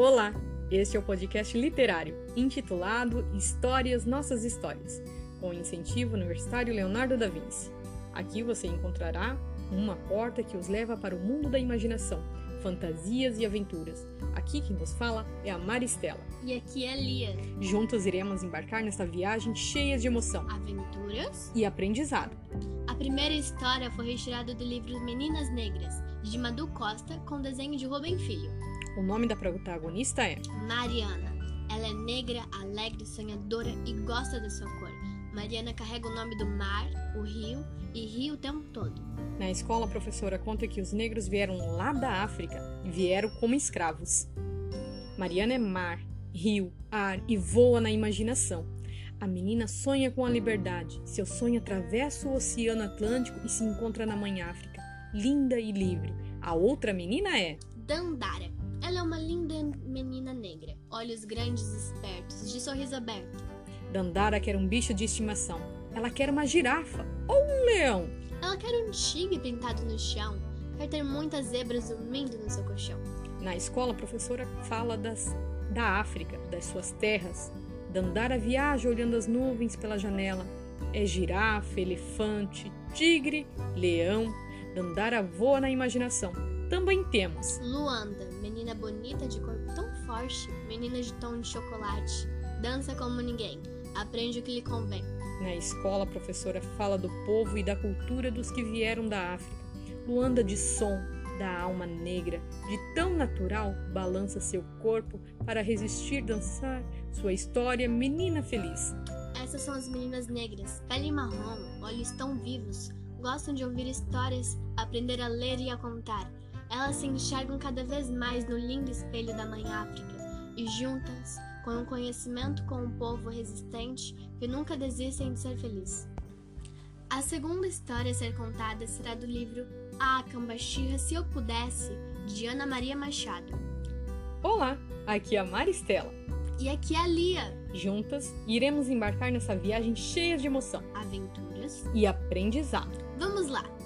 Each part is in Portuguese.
Olá! Este é o podcast literário, intitulado Histórias Nossas Histórias, com o incentivo universitário Leonardo da Vinci. Aqui você encontrará uma porta que os leva para o mundo da imaginação, fantasias e aventuras. Aqui quem nos fala é a Maristela. E aqui é Lia. Juntos iremos embarcar nesta viagem cheia de emoção Aventuras. e aprendizado. A primeira história foi retirada do livro Meninas Negras, de Madu Costa, com desenho de Rubem Filho. O nome da protagonista é Mariana. Ela é negra, alegre, sonhadora e gosta da sua cor. Mariana carrega o nome do mar, o rio e ri o tempo todo. Na escola, a professora conta que os negros vieram lá da África e vieram como escravos. Mariana é mar, rio, ar e voa na imaginação. A menina sonha com a liberdade. Seu sonho atravessa o Oceano Atlântico e se encontra na Mãe África, linda e livre. A outra menina é Dandara. Ela é uma linda menina negra, olhos grandes e espertos, de sorriso aberto. Dandara quer um bicho de estimação. Ela quer uma girafa ou um leão. Ela quer um tigre pintado no chão, quer ter muitas zebras dormindo no seu colchão. Na escola, a professora fala das, da África, das suas terras. Dandara viaja olhando as nuvens pela janela. É girafa, elefante, tigre, leão. Dandara voa na imaginação. Também temos Luanda, menina bonita de corpo tão forte, menina de tom de chocolate, dança como ninguém, aprende o que lhe convém. Na escola, a professora fala do povo e da cultura dos que vieram da África. Luanda de som, da alma negra, de tão natural, balança seu corpo para resistir dançar sua história, menina feliz. Essas são as meninas negras, pele marrom, olhos tão vivos, gostam de ouvir histórias, aprender a ler e a contar. Elas se enxergam cada vez mais no lindo espelho da Mãe África e juntas, com o conhecimento com um povo resistente que nunca desistem de ser feliz. A segunda história a ser contada será do livro A Cambaxirra Se Eu Pudesse, de Ana Maria Machado. Olá, aqui é a Maristela. E aqui é a Lia, Juntas, iremos embarcar nessa viagem cheia de emoção Aventuras. e aprendizado. Vamos lá!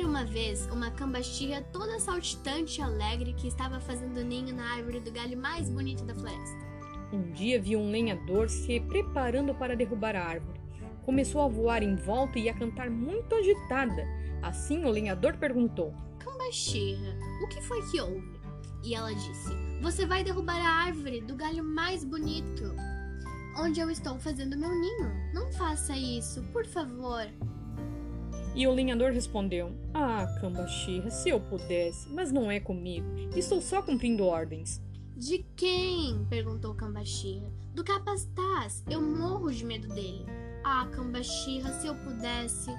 Era uma vez uma cambaxirra toda saltitante e alegre que estava fazendo ninho na árvore do galho mais bonito da floresta. Um dia viu um lenhador se preparando para derrubar a árvore. Começou a voar em volta e a cantar muito agitada. Assim, o lenhador perguntou: Cambaxirra, o que foi que houve? E ela disse: Você vai derrubar a árvore do galho mais bonito, onde eu estou fazendo meu ninho. Não faça isso, por favor. E o lenhador respondeu: Ah, Cambaxirra, se eu pudesse, mas não é comigo. Estou só cumprindo ordens. De quem? perguntou Cambaxirra. Do capataz. Eu morro de medo dele. Ah, Cambaxirra, se eu pudesse.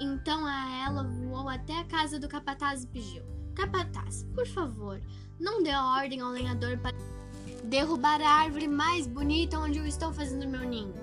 Então a ela voou até a casa do capataz e pediu: Capataz, por favor, não dê ordem ao lenhador para derrubar a árvore mais bonita onde eu estou fazendo meu ninho.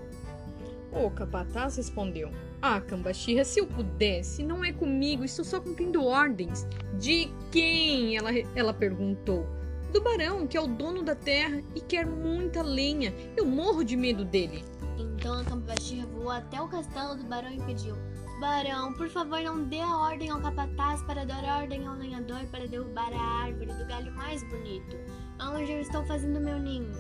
O capataz respondeu: Ah, Cambaxirra, se eu pudesse, não é comigo, estou só cumprindo ordens. De quem? Ela, ela perguntou. Do barão, que é o dono da terra e quer muita lenha. Eu morro de medo dele. Então a Cambaxirra voou até o castelo do barão e pediu: Barão, por favor, não dê a ordem ao capataz para dar ordem ao lenhador para derrubar a árvore do galho mais bonito, onde eu estou fazendo meu ninho.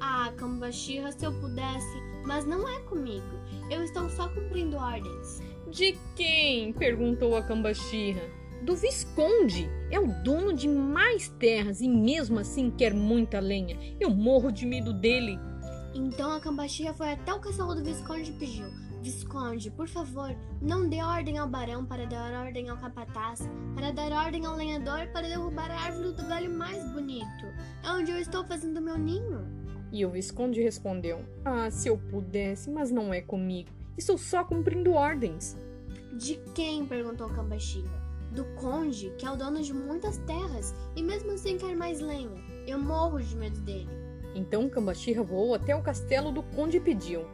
Ah, Cambaxirra, se eu pudesse, mas não é comigo. Eu estou só cumprindo ordens. De quem? perguntou a Cambaxirra. Do Visconde. É o dono de mais terras e mesmo assim quer muita lenha. Eu morro de medo dele. Então a Cambaxirra foi até o castelo do Visconde e pediu: Visconde, por favor, não dê ordem ao barão para dar ordem ao capataz, para dar ordem ao lenhador para derrubar a árvore do galho mais bonito, é onde eu estou fazendo meu ninho. E o Visconde respondeu: Ah, se eu pudesse, mas não é comigo. Estou só cumprindo ordens. De quem? perguntou Cambaxirra. Do conde, que é o dono de muitas terras e mesmo assim quer mais lenha. Eu morro de medo dele. Então Cambaxirra voou até o castelo do conde e pediu: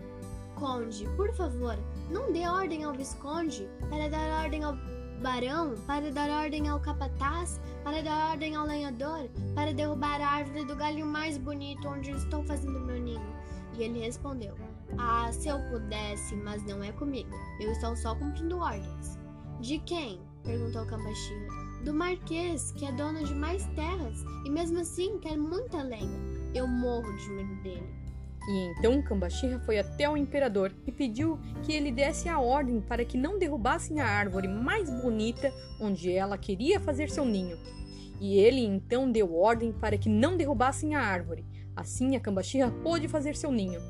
Conde, por favor, não dê ordem ao Visconde para dar ordem ao barão, para dar ordem ao capataz, para dar ordem ao lenhador, para derrubar a árvore do galho mais bonito onde estou fazendo meu ninho. E ele respondeu: Ah, se eu pudesse, mas não é comigo. Eu estou só cumprindo ordens. De quem? perguntou Cambaxira. Do Marquês, que é dono de mais terras e mesmo assim quer muita lenha. Eu morro de medo dele. E então Cambaxirra foi até o imperador e pediu que ele desse a ordem para que não derrubassem a árvore mais bonita onde ela queria fazer seu ninho. E ele então deu ordem para que não derrubassem a árvore. Assim a Cambaxirra pôde fazer seu ninho.